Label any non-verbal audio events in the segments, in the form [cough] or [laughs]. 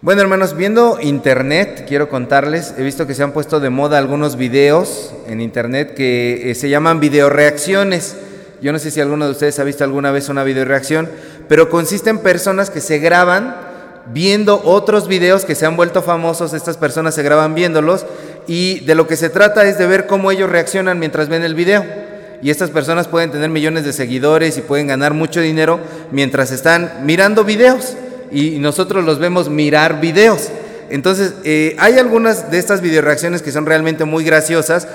Bueno, hermanos, viendo internet, quiero contarles, he visto que se han puesto de moda algunos videos en internet que eh, se llaman videoreacciones. Yo no sé si alguno de ustedes ha visto alguna vez una videoreacción, pero consiste en personas que se graban viendo otros videos que se han vuelto famosos, estas personas se graban viéndolos y de lo que se trata es de ver cómo ellos reaccionan mientras ven el video. Y estas personas pueden tener millones de seguidores y pueden ganar mucho dinero mientras están mirando videos y nosotros los vemos mirar videos. Entonces, eh, hay algunas de estas videoreacciones que son realmente muy graciosas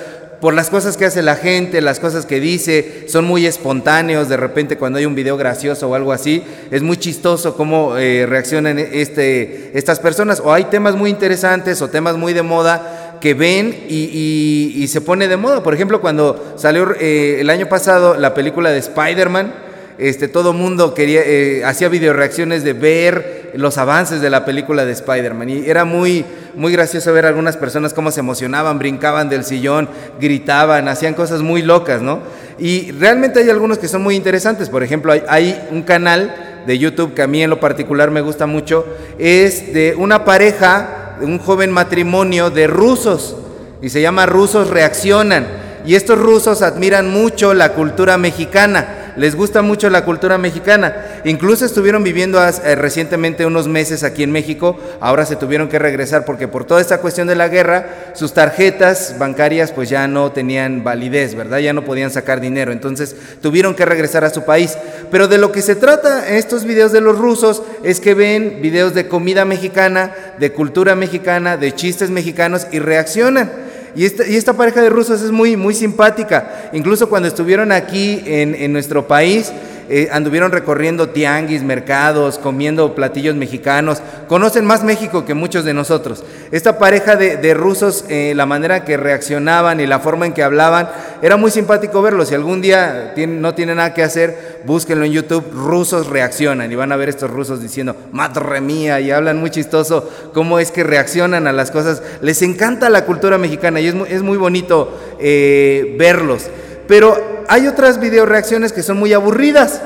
por las cosas que hace la gente, las cosas que dice, son muy espontáneos, de repente cuando hay un video gracioso o algo así, es muy chistoso cómo eh, reaccionan este, estas personas, o hay temas muy interesantes o temas muy de moda que ven y, se pone de moda. Por ejemplo, cuando salió eh, el año pasado la película de Spider-Man, este, todo mundo quería, eh, hacía video reacciones de ver los avances de la película de Spider-Man. Y era muy, muy gracioso ver a algunas personas cómo se emocionaban, brincaban del sillón, gritaban, hacían cosas muy locas, ¿no? Y realmente hay algunos que son muy interesantes. Por ejemplo, hay, hay un canal de YouTube que a mí en lo particular me gusta mucho, es de una pareja, un joven matrimonio de rusos, y se llama Rusos Reaccionan. Y estos rusos admiran mucho la cultura mexicana les gusta mucho la cultura mexicana. Incluso estuvieron viviendo eh, recientemente unos meses aquí en México, ahora se tuvieron que regresar porque por toda esta cuestión de la guerra, sus tarjetas bancarias pues ya no tenían validez, ¿verdad? Ya no podían sacar dinero, entonces tuvieron que regresar a su país. Pero de lo que se trata en estos videos de los rusos es que ven videos de comida mexicana, de cultura mexicana, de chistes mexicanos y reaccionan. Y esta, pareja de rusos es muy, muy simpática. Incluso cuando estuvieron aquí en, en nuestro país, eh, anduvieron recorriendo tianguis, mercados, comiendo platillos mexicanos, conocen más México que muchos de nosotros. Esta pareja de, rusos, eh, la manera que reaccionaban y la forma en que hablaban, era muy simpático verlos. Si algún día no tienen nada que hacer, búsquenlo en YouTube, rusos reaccionan y van a ver estos rusos diciendo, madre mía, y hablan muy chistoso cómo es que reaccionan a las cosas. Les encanta la cultura mexicana y es muy, es bonito eh, verlos. Pero hay otras video reacciones que son muy aburridas.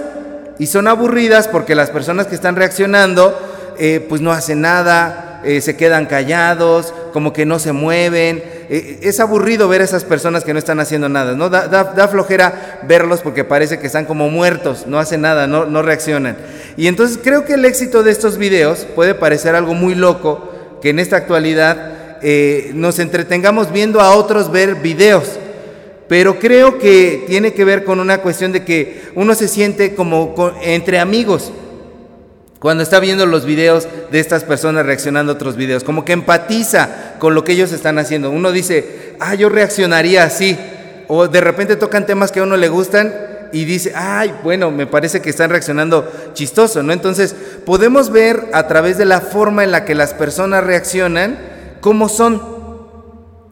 Y son aburridas porque las personas que están reaccionando, eh, pues no hacen nada, eh, se quedan callados, como que no se mueven. Eh, es aburrido ver a esas personas que no están haciendo nada, ¿no? Da, flojera verlos porque parece que están como muertos, no hacen nada, no, no reaccionan. Y entonces creo que el éxito de estos videos puede parecer algo muy loco, que en esta actualidad nos entretengamos viendo a otros ver videos. Pero creo que tiene que ver con una cuestión de que uno se siente como entre amigos cuando está viendo los videos de estas personas reaccionando a otros videos, como que empatiza con lo que ellos están haciendo. Uno dice, ah, yo reaccionaría así. O de repente tocan temas que a uno le gustan y dice, ay, bueno, me parece que están reaccionando chistoso, ¿no? Entonces, podemos ver a través de la forma en la que las personas reaccionan cómo son.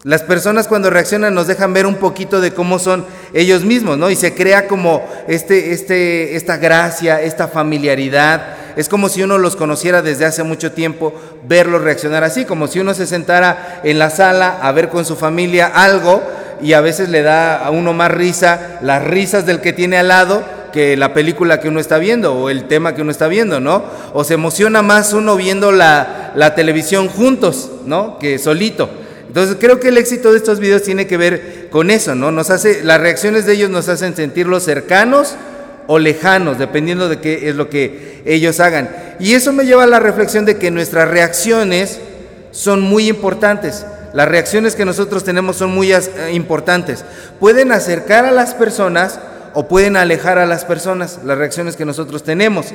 Las personas cuando reaccionan nos dejan ver un poquito de cómo son ellos mismos, ¿no? Y se crea como este, este, esta gracia, esta familiaridad. Es como si uno los conociera desde hace mucho tiempo, verlos reaccionar así, como si uno se sentara en la sala a ver con su familia algo y a veces le da a uno más risa las risas del que tiene al lado que la película que uno está viendo o el tema que uno está viendo, ¿no? O se emociona más uno viendo la, la televisión juntos, ¿no? Que solito. Entonces creo que el éxito de estos videos tiene que ver con eso, ¿no? Nos hace, las reacciones de ellos nos hacen sentirlos cercanos o lejanos, dependiendo de qué es lo que ellos hagan. Y eso me lleva a la reflexión de que nuestras reacciones son muy importantes. Las reacciones que nosotros tenemos son muy eh, importantes. Pueden acercar a las personas o pueden alejar a las personas, las reacciones que nosotros tenemos.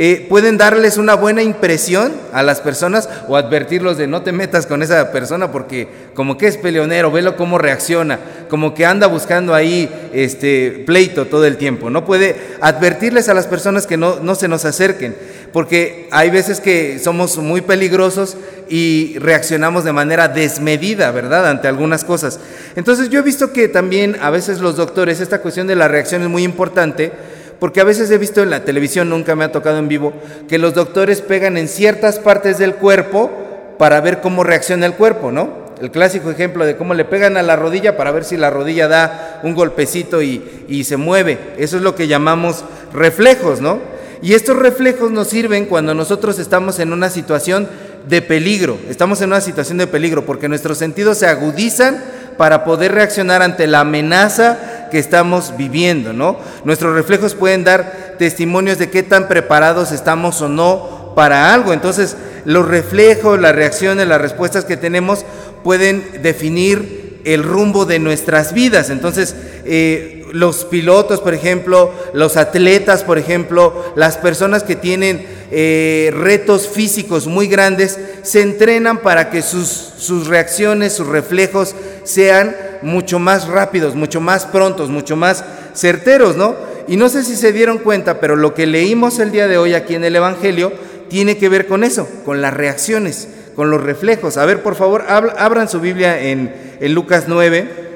Eh, pueden darles una buena impresión a las personas o advertirlos de no te metas con esa persona porque como que es peleonero, velo cómo reacciona, como que anda buscando ahí este pleito todo el tiempo. No puede advertirles a las personas que no, no se nos acerquen, porque hay veces que somos muy peligrosos y reaccionamos de manera desmedida, ¿verdad? Ante algunas cosas. Entonces yo he visto que también a veces los doctores, esta cuestión de la reacción es muy importante, porque a veces he visto en la televisión, nunca me ha tocado en vivo, que los doctores pegan en ciertas partes del cuerpo para ver cómo reacciona el cuerpo, ¿no? El clásico ejemplo de cómo le pegan a la rodilla para ver si la rodilla da un golpecito y, y se mueve. Eso es lo que llamamos reflejos, ¿no? Y estos reflejos nos sirven cuando nosotros estamos en una situación de peligro, estamos en una situación de peligro porque nuestros sentidos se agudizan para poder reaccionar ante la amenaza que estamos viviendo, ¿no? Nuestros reflejos pueden dar testimonios de qué tan preparados estamos o no para algo. Entonces, los reflejos, las reacciones, las respuestas que tenemos pueden definir el rumbo de nuestras vidas. Entonces, eh, los pilotos, por ejemplo, los atletas, por ejemplo, las personas que tienen eh, retos físicos muy grandes, se entrenan para que sus, sus reacciones, sus reflejos sean mucho más rápidos, mucho más prontos, mucho más certeros, ¿no? Y no sé si se dieron cuenta, pero lo que leímos el día de hoy aquí en el Evangelio tiene que ver con eso, con las reacciones, con los reflejos. A ver, por favor, abran su Biblia en, Lucas 9.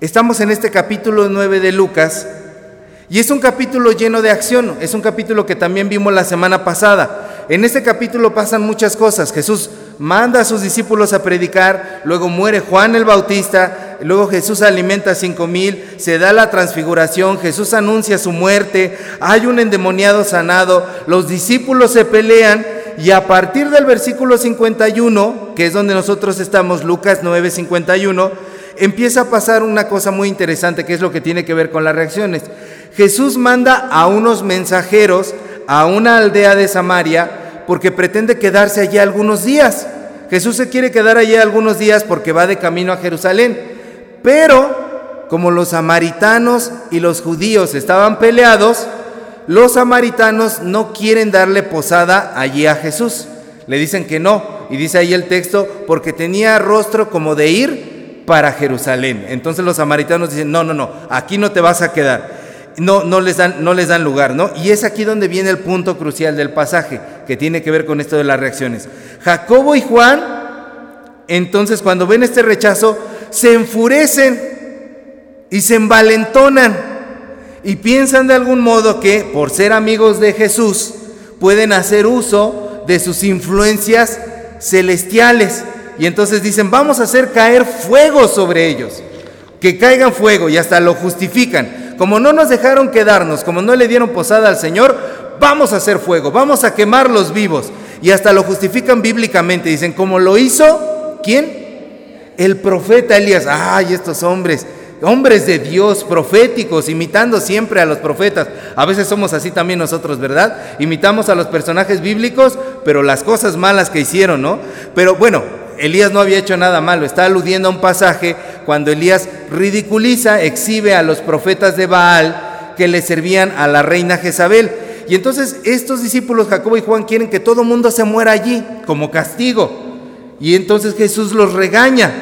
Estamos en este capítulo 9 de Lucas y es un capítulo lleno de acción, es un capítulo que también vimos la semana pasada. En este capítulo pasan muchas cosas. Jesús manda a sus discípulos a predicar, luego muere Juan el Bautista, luego Jesús alimenta a cinco mil, se da la transfiguración, Jesús anuncia su muerte, hay un endemoniado sanado, los discípulos se pelean y a partir del versículo 51, que es donde nosotros estamos, Lucas 9, 51, empieza a pasar una cosa muy interesante que es lo que tiene que ver con las reacciones. Jesús manda a unos mensajeros a una aldea de Samaria porque pretende quedarse allí algunos días. Jesús se quiere quedar allí algunos días porque va de camino a Jerusalén. Pero como los samaritanos y los judíos estaban peleados, los samaritanos no quieren darle posada allí a Jesús. Le dicen que no. Y dice ahí el texto, porque tenía rostro como de ir para Jerusalén. Entonces los samaritanos dicen, no, no, no, aquí no te vas a quedar. No, no, les dan, no les dan lugar, ¿no? Y es aquí donde viene el punto crucial del pasaje, que tiene que ver con esto de las reacciones. Jacobo y Juan, entonces cuando ven este rechazo, se enfurecen y se envalentonan y piensan de algún modo que por ser amigos de Jesús pueden hacer uso de sus influencias celestiales y entonces dicen, vamos a hacer caer fuego sobre ellos. Que caigan fuego y hasta lo justifican. Como no nos dejaron quedarnos, como no le dieron posada al Señor, vamos a hacer fuego, vamos a quemarlos vivos. Y hasta lo justifican bíblicamente. Dicen, como lo hizo, ¿quién? El profeta Elías. Ay, estos hombres, hombres de Dios, proféticos, imitando siempre a los profetas. A veces somos así también nosotros, ¿verdad? Imitamos a los personajes bíblicos, pero las cosas malas que hicieron, ¿no? Pero bueno, Elías no había hecho nada malo, está aludiendo a un pasaje cuando Elías ridiculiza, exhibe a los profetas de Baal que le servían a la reina Jezabel. Y entonces estos discípulos, Jacobo y Juan, quieren que todo mundo se muera allí como castigo. Y entonces Jesús los regaña.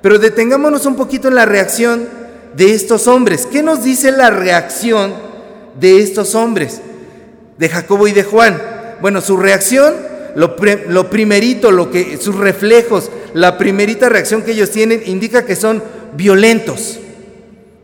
Pero detengámonos un poquito en la reacción de estos hombres. ¿Qué nos dice la reacción de estos hombres? De Jacobo y de Juan. Bueno, su reacción lo, primerito, lo que, sus reflejos, la primerita reacción que ellos tienen indica que son violentos.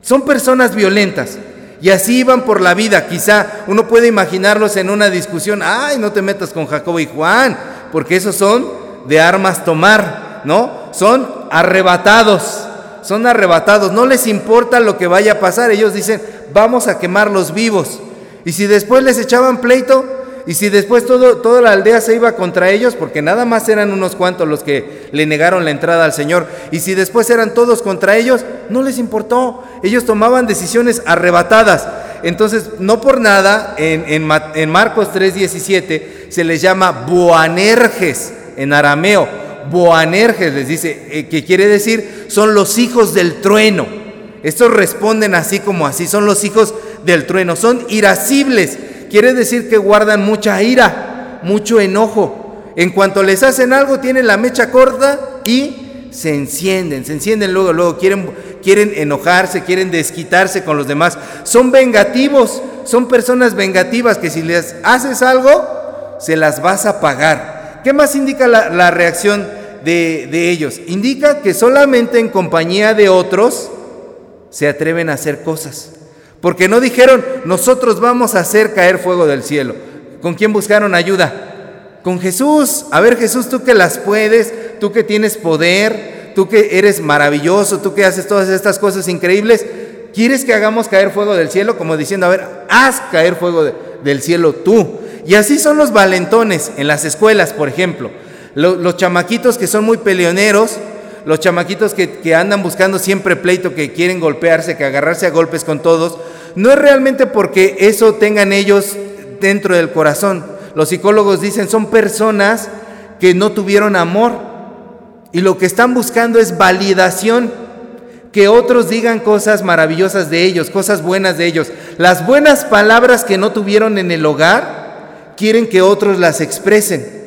Son personas violentas. Y así iban por la vida. Quizá uno puede imaginarlos en una discusión. Ay, no te metas con Jacobo y Juan, porque esos son de armas tomar, ¿no? Son arrebatados. Son arrebatados. No les importa lo que vaya a pasar. Ellos dicen, vamos a quemarlos vivos. Y si después les echaban pleito, y si después toda la aldea se iba contra ellos, porque nada más eran unos cuantos los que le negaron la entrada al Señor, y si después eran todos contra ellos, no les importó. Ellos tomaban decisiones arrebatadas. Entonces, no por nada, en, en, Marcos 3:17 se les llama Boanerges en arameo. Boanerges les dice, eh, que quiere decir, son los hijos del trueno. Estos responden así como así, son los hijos del trueno, son irascibles quiere decir que guardan mucha ira, mucho enojo. En cuanto les hacen algo, tienen la mecha corta y se encienden, se encienden luego, luego quieren, quieren enojarse, quieren desquitarse con los demás. Son vengativos, son personas vengativas que si les haces algo, se las vas a pagar. ¿Qué más indica la, reacción de, de ellos? Indica que solamente en compañía de otros se atreven a hacer cosas. Porque no dijeron, nosotros vamos a hacer caer fuego del cielo. ¿Con quién buscaron ayuda? Con Jesús. A ver Jesús, tú que las puedes, tú que tienes poder, tú que eres maravilloso, tú que haces todas estas cosas increíbles, ¿quieres que hagamos caer fuego del cielo? Como diciendo, a ver, haz caer fuego del cielo tú. Y así son los valentones en las escuelas, por ejemplo. Los, chamaquitos que son muy peleoneros, los chamaquitos que, que, andan buscando siempre pleito, que quieren golpearse, que agarrarse a golpes con todos, no es realmente porque eso tengan ellos dentro del corazón. Los psicólogos dicen son personas que no tuvieron amor y lo que están buscando es validación, que otros digan cosas maravillosas de ellos, cosas buenas de ellos. Las buenas palabras que no tuvieron en el hogar, quieren que otros las expresen,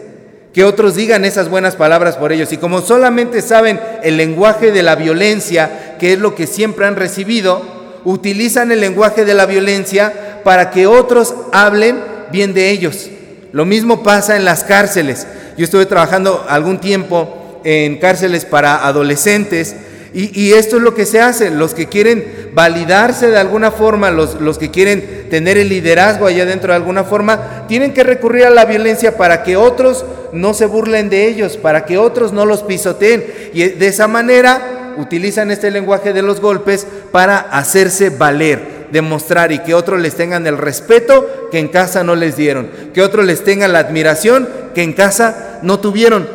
que otros digan esas buenas palabras por ellos. Y como solamente saben el lenguaje de la violencia, que es lo que siempre han recibido, utilizan el lenguaje de la violencia para que otros hablen bien de ellos. Lo mismo pasa en las cárceles. Yo estuve trabajando algún tiempo en cárceles para adolescentes y, esto es lo que se hace. Los que quieren validarse de alguna forma, los, los que quieren tener el liderazgo allá dentro de alguna forma, tienen que recurrir a la violencia para que otros no se burlen de ellos, para que otros no los pisoteen. Y de esa manera utilizan este lenguaje de los golpes para hacerse valer demostrar y que otros les tengan el respeto que en casa no les dieron, que otros les tengan la admiración que en casa no tuvieron.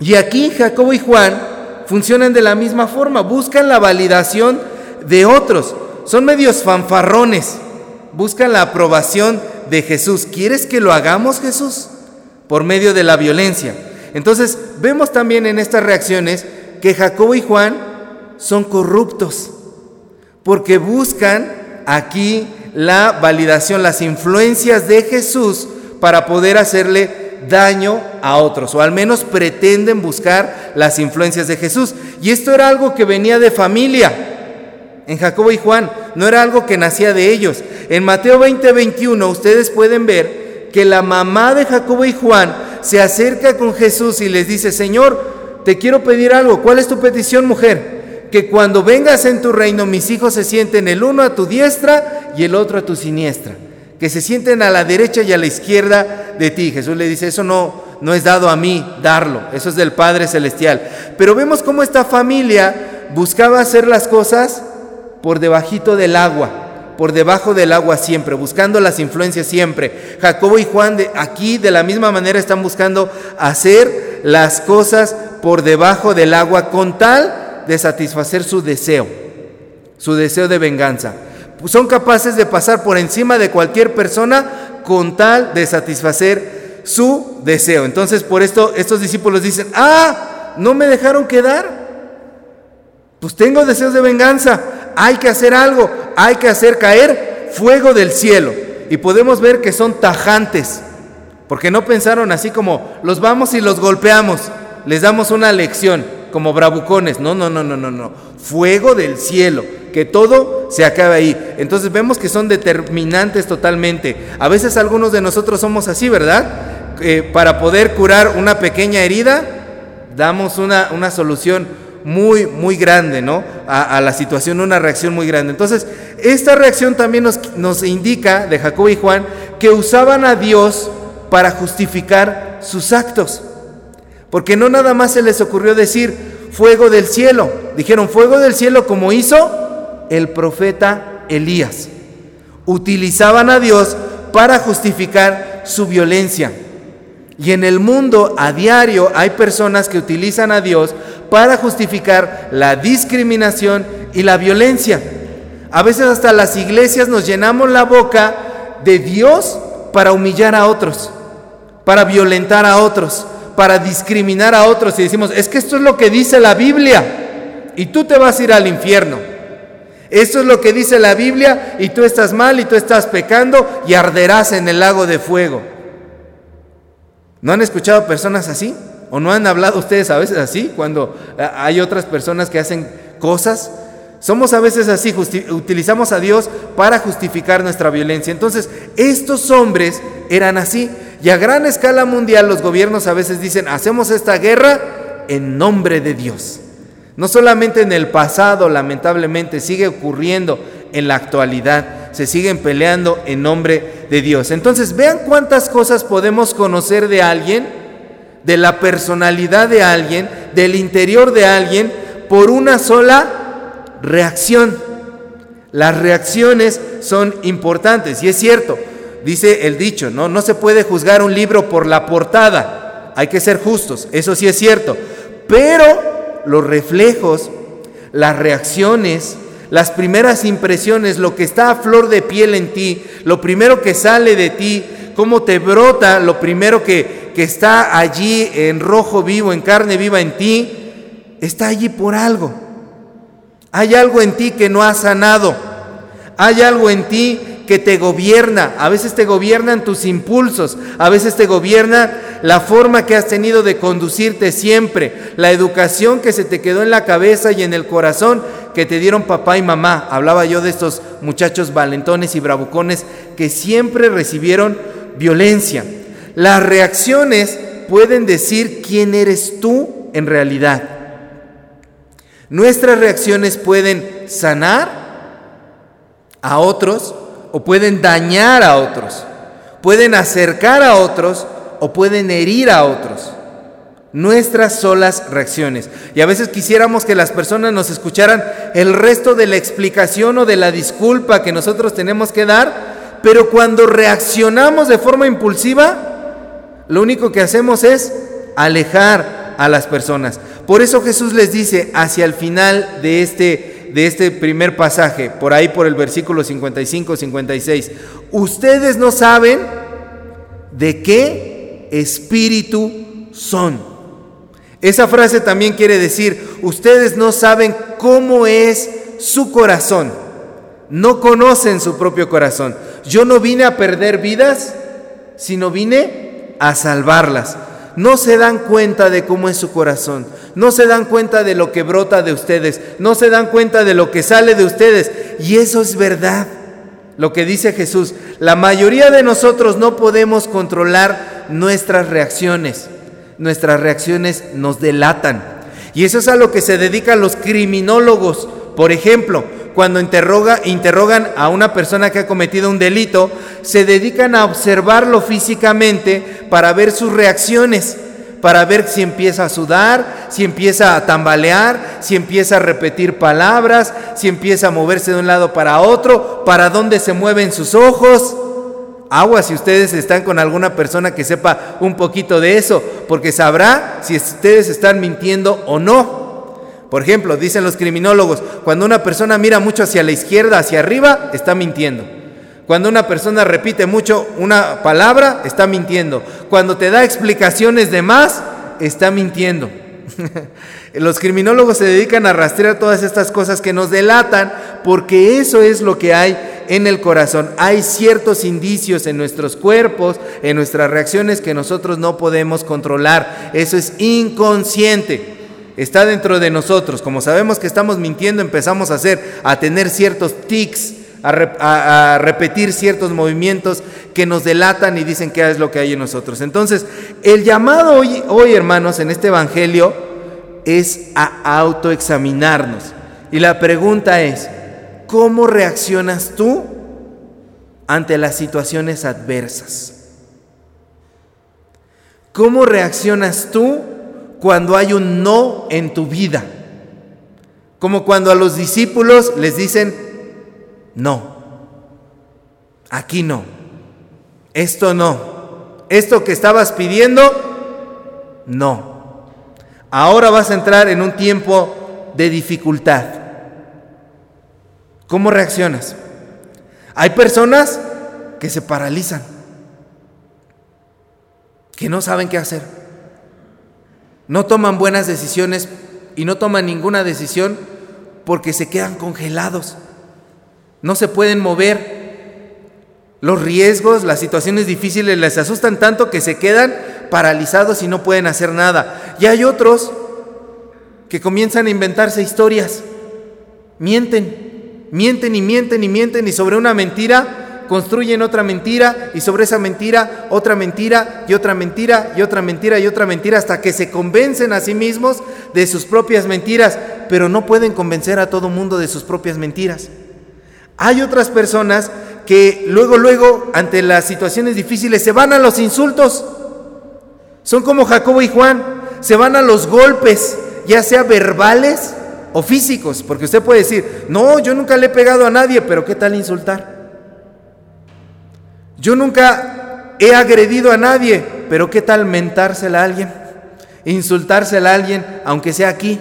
Y aquí Jacobo y Juan funcionan de la misma forma, buscan la validación de otros, son medios fanfarrones, buscan la aprobación de Jesús. ¿Quieres que lo hagamos Jesús? Por medio de la violencia. Entonces vemos también en estas reacciones que Jacobo y Juan son corruptos, porque buscan aquí la validación, las influencias de Jesús para poder hacerle daño a otros, o al menos pretenden buscar las influencias de Jesús. Y esto era algo que venía de familia en Jacobo y Juan, no era algo que nacía de ellos. En Mateo 20, 21 ustedes pueden ver que la mamá de Jacobo y Juan se acerca con Jesús y les dice, Señor, te quiero pedir algo, ¿cuál es tu petición, mujer? que cuando vengas en tu reino mis hijos se sienten el uno a tu diestra y el otro a tu siniestra, que se sienten a la derecha y a la izquierda de ti. Jesús le dice, eso no, no es dado a mí darlo, eso es del Padre Celestial. Pero vemos cómo esta familia buscaba hacer las cosas por debajito del agua, por debajo del agua siempre, buscando las influencias siempre. Jacobo y Juan de aquí de la misma manera están buscando hacer las cosas por debajo del agua con tal de satisfacer su deseo, su deseo de venganza. Son capaces de pasar por encima de cualquier persona con tal de satisfacer su deseo. Entonces por esto estos discípulos dicen, ah, no me dejaron quedar. Pues tengo deseos de venganza, hay que hacer algo, hay que hacer caer fuego del cielo. Y podemos ver que son tajantes, porque no pensaron así como los vamos y los golpeamos, les damos una lección como bravucones. No, no, no, no, no, no. Fuego del cielo, que todo se acabe ahí. Entonces vemos que son determinantes totalmente. A veces algunos de nosotros somos así, ¿verdad? Eh, para poder curar una pequeña herida, damos una, una solución muy, muy grande, ¿no? A, la situación, una reacción muy grande. Entonces, esta reacción también nos, nos indica, de Jacob y Juan, que usaban a Dios para justificar sus actos. Porque no nada más se les ocurrió decir fuego del cielo. Dijeron fuego del cielo como hizo el profeta Elías. Utilizaban a Dios para justificar su violencia. Y en el mundo a diario hay personas que utilizan a Dios para justificar la discriminación y la violencia. A veces hasta las iglesias nos llenamos la boca de Dios para humillar a otros, para violentar a otros para discriminar a otros y decimos, es que esto es lo que dice la Biblia y tú te vas a ir al infierno. Esto es lo que dice la Biblia y tú estás mal y tú estás pecando y arderás en el lago de fuego. ¿No han escuchado personas así? ¿O no han hablado ustedes a veces así cuando eh, hay otras personas que hacen cosas? Somos a veces así, utilizamos a Dios para justificar nuestra violencia. Entonces, estos hombres eran así. Y a gran escala mundial los gobiernos a veces dicen, hacemos esta guerra en nombre de Dios. No solamente en el pasado, lamentablemente, sigue ocurriendo en la actualidad. Se siguen peleando en nombre de Dios. Entonces, vean cuántas cosas podemos conocer de alguien, de la personalidad de alguien, del interior de alguien, por una sola reacción. Las reacciones son importantes y es cierto, dice el dicho, ¿no? No se puede juzgar un libro por la portada. Hay que ser justos, eso sí es cierto. Pero los reflejos, las reacciones, las primeras impresiones, lo que está a flor de piel en ti, lo primero que sale de ti, cómo te brota, lo primero que, que está allí en rojo vivo, en carne viva en ti, está allí por algo. Hay algo en ti que no ha sanado. Hay algo en ti que te gobierna. A veces te gobiernan tus impulsos, a veces te gobierna la forma que has tenido de conducirte siempre, la educación que se te quedó en la cabeza y en el corazón que te dieron papá y mamá. Hablaba yo de estos muchachos valentones y bravucones que siempre recibieron violencia. Las reacciones pueden decir quién eres tú en realidad. Nuestras reacciones pueden sanar a otros o pueden dañar a otros, pueden acercar a otros o pueden herir a otros. Nuestras solas reacciones. Y a veces quisiéramos que las personas nos escucharan el resto de la explicación o de la disculpa que nosotros tenemos que dar, pero cuando reaccionamos de forma impulsiva, lo único que hacemos es alejar a las personas. Por eso Jesús les dice hacia el final de este de este primer pasaje, por ahí por el versículo 55-56, ustedes no saben de qué espíritu son. Esa frase también quiere decir, ustedes no saben cómo es su corazón, no conocen su propio corazón. Yo no vine a perder vidas, sino vine a salvarlas no se dan cuenta de cómo es su corazón, no se dan cuenta de lo que brota de ustedes, no se dan cuenta de lo que sale de ustedes. Y eso es verdad, lo que dice Jesús. La mayoría de nosotros no podemos controlar nuestras reacciones. Nuestras reacciones nos delatan. Y eso es a lo que se dedican los criminólogos. Por ejemplo, cuando interroga, interrogan a una persona que ha cometido un delito, se dedican a observarlo físicamente para ver sus reacciones, para ver si empieza a sudar, si empieza a tambalear, si empieza a repetir palabras, si empieza a moverse de un lado para otro, para dónde se mueven sus ojos. Agua si ustedes están con alguna persona que sepa un poquito de eso, porque sabrá si ustedes están mintiendo o no. Por ejemplo, dicen los criminólogos, cuando una persona mira mucho hacia la izquierda, hacia arriba, está mintiendo. Cuando una persona repite mucho una palabra, está mintiendo. Cuando te da explicaciones de más, está mintiendo. [laughs] Los criminólogos se dedican a rastrear todas estas cosas que nos delatan porque eso es lo que hay en el corazón. Hay ciertos indicios en nuestros cuerpos, en nuestras reacciones que nosotros no podemos controlar. Eso es inconsciente está dentro de nosotros. Como sabemos que estamos mintiendo, empezamos a hacer, a tener ciertos tics, a, repetir ciertos movimientos que nos delatan y dicen qué es lo que hay en nosotros. Entonces, el llamado hoy, hoy hermanos, en este Evangelio es a autoexaminarnos. Y la pregunta es, ¿cómo reaccionas tú ante las situaciones adversas? ¿Cómo reaccionas tú cuando hay un no en tu vida. Como cuando a los discípulos les dicen, no, aquí no, esto no, esto que estabas pidiendo, no. Ahora vas a entrar en un tiempo de dificultad. ¿Cómo reaccionas? Hay personas que se paralizan, que no saben qué hacer no toman buenas decisiones y no toman ninguna decisión porque se quedan congelados. No se pueden mover. Los riesgos, las situaciones difíciles les asustan tanto que se quedan paralizados y no pueden hacer nada. Y hay otros que comienzan a inventarse historias. Mienten, mienten y mienten y mienten y sobre una mentira construyen otra mentira y sobre esa mentira otra mentira y otra mentira y otra mentira y otra mentira hasta que se convencen a sí mismos de sus propias mentiras, pero no pueden convencer a todo mundo de sus propias mentiras. Hay otras personas que luego, luego, ante las situaciones difíciles, se van a los insultos. Son como Jacobo y Juan, se van a los golpes, ya sea verbales o físicos, porque usted puede decir, no, yo nunca le he pegado a nadie, pero ¿qué tal insultar? Yo nunca he agredido a nadie, pero ¿qué tal mentársela a alguien? Insultársela a alguien, aunque sea aquí.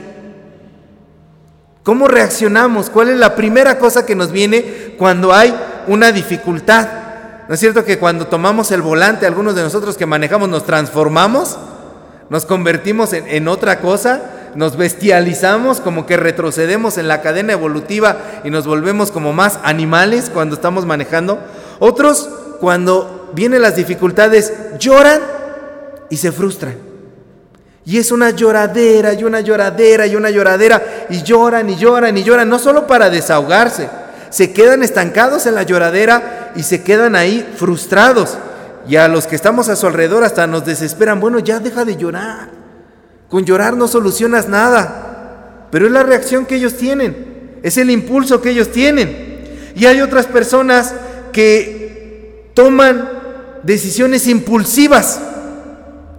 ¿Cómo reaccionamos? ¿Cuál es la primera cosa que nos viene cuando hay una dificultad? ¿No es cierto que cuando tomamos el volante, algunos de nosotros que manejamos nos transformamos? ¿Nos convertimos en, en otra cosa? nos bestializamos, como que retrocedemos en la cadena evolutiva y nos volvemos como más animales cuando estamos manejando. Otros, cuando vienen las dificultades, lloran y se frustran. Y es una lloradera y una lloradera y una lloradera y lloran y lloran y lloran, no solo para desahogarse, se quedan estancados en la lloradera y se quedan ahí frustrados. Y a los que estamos a su alrededor hasta nos desesperan, bueno, ya deja de llorar. Con llorar no solucionas nada, pero es la reacción que ellos tienen, es el impulso que ellos tienen. Y hay otras personas que toman decisiones impulsivas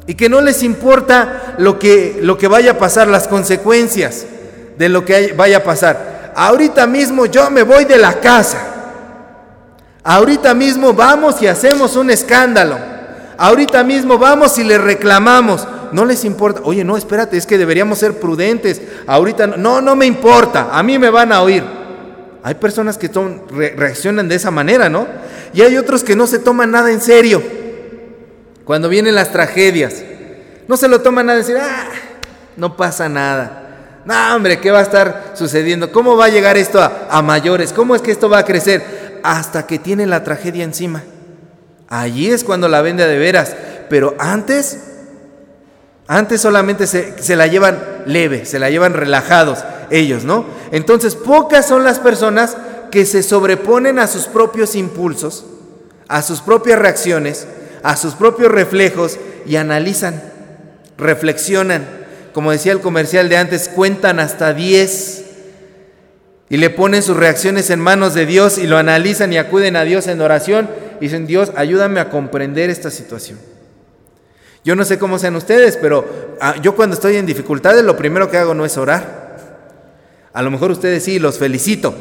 y que no les importa lo que, lo que vaya a pasar, las consecuencias de lo que vaya a pasar. Ahorita mismo yo me voy de la casa. Ahorita mismo vamos y hacemos un escándalo. Ahorita mismo vamos y le reclamamos no les importa. Oye, no, espérate, es que deberíamos ser prudentes. Ahorita no, no me importa, a mí me van a oír. Hay personas que reaccionan de esa manera, ¿no? Y hay otros que no se toman nada en serio. Cuando vienen las tragedias, no se lo toman en serio. Ah, no pasa nada. No, hombre, ¿qué va a estar sucediendo? ¿Cómo va a llegar esto a, a mayores? ¿Cómo es que esto va a crecer? Hasta que tienen la tragedia encima. Allí es cuando la vende de veras. Pero antes antes solamente se, la llevan leve, se la llevan relajados ellos, ¿no? Entonces, pocas son las personas que se sobreponen a sus propios impulsos, a sus propias reacciones, a sus propios reflejos y analizan, reflexionan. Como decía el comercial de antes, cuentan hasta 10 y le ponen sus reacciones en manos de Dios y lo analizan y acuden a Dios en oración y dicen, Dios, ayúdame a comprender esta situación. Yo no sé cómo sean ustedes, pero ah, yo cuando estoy en dificultades lo primero que hago no es orar. A lo mejor ustedes sí, los felicito.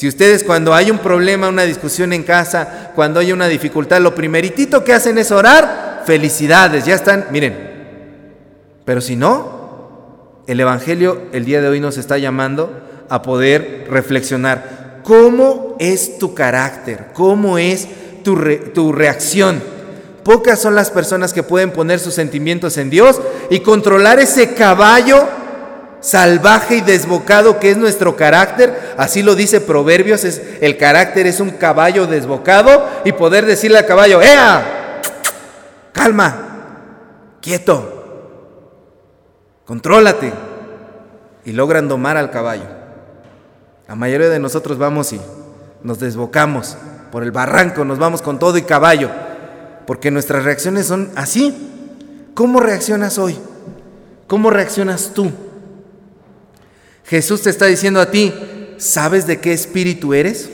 Si ustedes cuando hay un problema, una discusión en casa, cuando hay una dificultad, lo primeritito que hacen es orar, felicidades, ya están, miren. Pero si no, el Evangelio el día de hoy nos está llamando a poder reflexionar. ¿Cómo es tu carácter? ¿Cómo es tu, tu reacción? Pocas son las personas que pueden poner sus sentimientos en Dios y controlar ese caballo salvaje y desbocado que es nuestro carácter. Así lo dice Proverbios, es, el carácter es un caballo desbocado y poder decirle al caballo, ¡Ea! Calma, quieto, contrólate. Y logran domar al caballo. La mayoría de nosotros vamos y nos desbocamos por el barranco, nos vamos con todo y caballo porque nuestras reacciones son así. ¿Cómo reaccionas hoy? ¿Cómo reaccionas tú? Jesús te está diciendo a ti, ¿sabes de qué espíritu eres?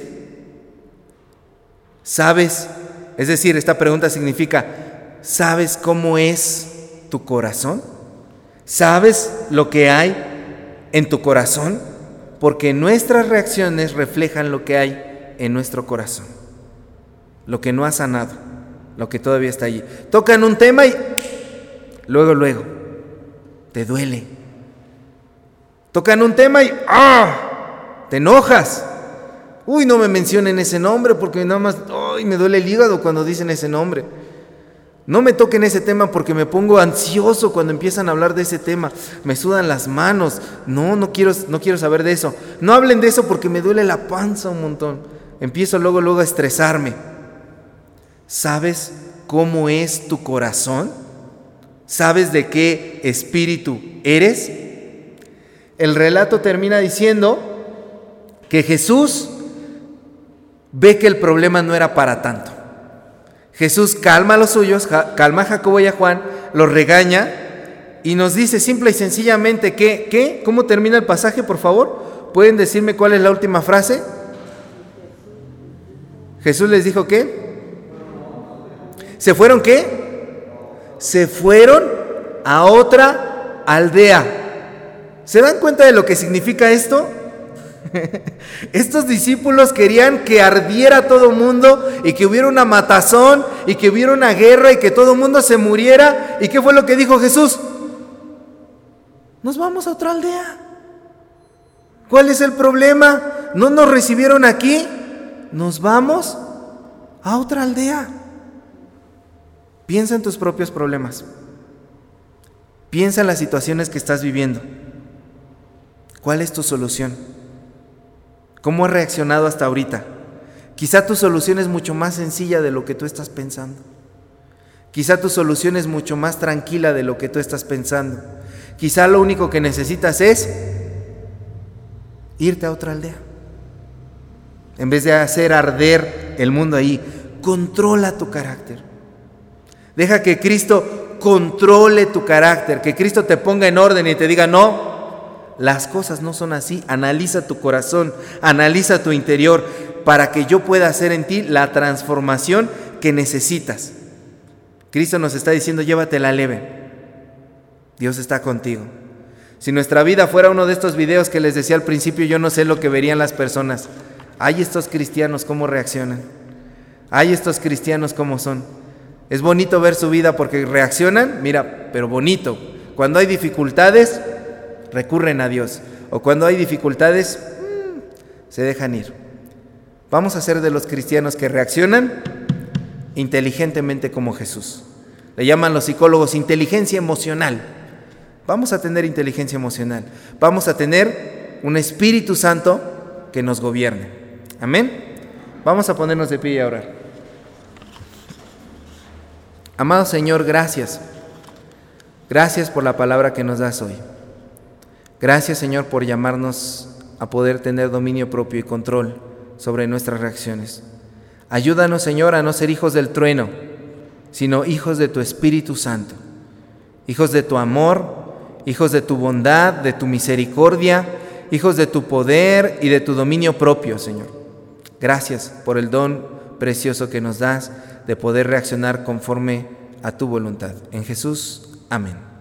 ¿Sabes? Es decir, esta pregunta significa, ¿sabes cómo es tu corazón? ¿Sabes lo que hay en tu corazón? Porque nuestras reacciones reflejan lo que hay en nuestro corazón, lo que no ha sanado lo que todavía está allí. Tocan un tema y luego, luego, te duele. Tocan un tema y ¡ah! Te enojas. Uy, no me mencionen ese nombre porque nada más, ¡ay! Me duele el hígado cuando dicen ese nombre. No me toquen ese tema porque me pongo ansioso cuando empiezan a hablar de ese tema. Me sudan las manos. No, no quiero, no quiero saber de eso. No hablen de eso porque me duele la panza un montón. Empiezo luego, luego a estresarme. ¿Sabes cómo es tu corazón? ¿Sabes de qué espíritu eres? El relato termina diciendo que Jesús ve que el problema no era para tanto. Jesús calma a los suyos, calma a Jacobo y a Juan, los regaña y nos dice simple y sencillamente que, ¿qué? ¿Cómo termina el pasaje, por favor? ¿Pueden decirme cuál es la última frase? Jesús les dijo que ¿Se fueron qué? Se fueron a otra aldea. ¿Se dan cuenta de lo que significa esto? [laughs] Estos discípulos querían que ardiera todo mundo y que hubiera una matazón y que hubiera una guerra y que todo mundo se muriera. ¿Y qué fue lo que dijo Jesús? Nos vamos a otra aldea. ¿Cuál es el problema? ¿No nos recibieron aquí? Nos vamos a otra aldea. Piensa en tus propios problemas. Piensa en las situaciones que estás viviendo. ¿Cuál es tu solución? ¿Cómo has reaccionado hasta ahorita? Quizá tu solución es mucho más sencilla de lo que tú estás pensando. Quizá tu solución es mucho más tranquila de lo que tú estás pensando. Quizá lo único que necesitas es irte a otra aldea. En vez de hacer arder el mundo ahí, controla tu carácter. Deja que Cristo controle tu carácter, que Cristo te ponga en orden y te diga, no, las cosas no son así. Analiza tu corazón, analiza tu interior para que yo pueda hacer en ti la transformación que necesitas. Cristo nos está diciendo, llévatela leve. Dios está contigo. Si nuestra vida fuera uno de estos videos que les decía al principio, yo no sé lo que verían las personas. Hay estos cristianos cómo reaccionan. Hay estos cristianos cómo son. Es bonito ver su vida porque reaccionan, mira, pero bonito. Cuando hay dificultades, recurren a Dios. O cuando hay dificultades, mm, se dejan ir. Vamos a ser de los cristianos que reaccionan inteligentemente como Jesús. Le llaman los psicólogos inteligencia emocional. Vamos a tener inteligencia emocional. Vamos a tener un Espíritu Santo que nos gobierne. Amén. Vamos a ponernos de pie y a orar. Amado Señor, gracias. Gracias por la palabra que nos das hoy. Gracias Señor por llamarnos a poder tener dominio propio y control sobre nuestras reacciones. Ayúdanos Señor a no ser hijos del trueno, sino hijos de tu Espíritu Santo, hijos de tu amor, hijos de tu bondad, de tu misericordia, hijos de tu poder y de tu dominio propio, Señor. Gracias por el don precioso que nos das de poder reaccionar conforme a tu voluntad. En Jesús, amén.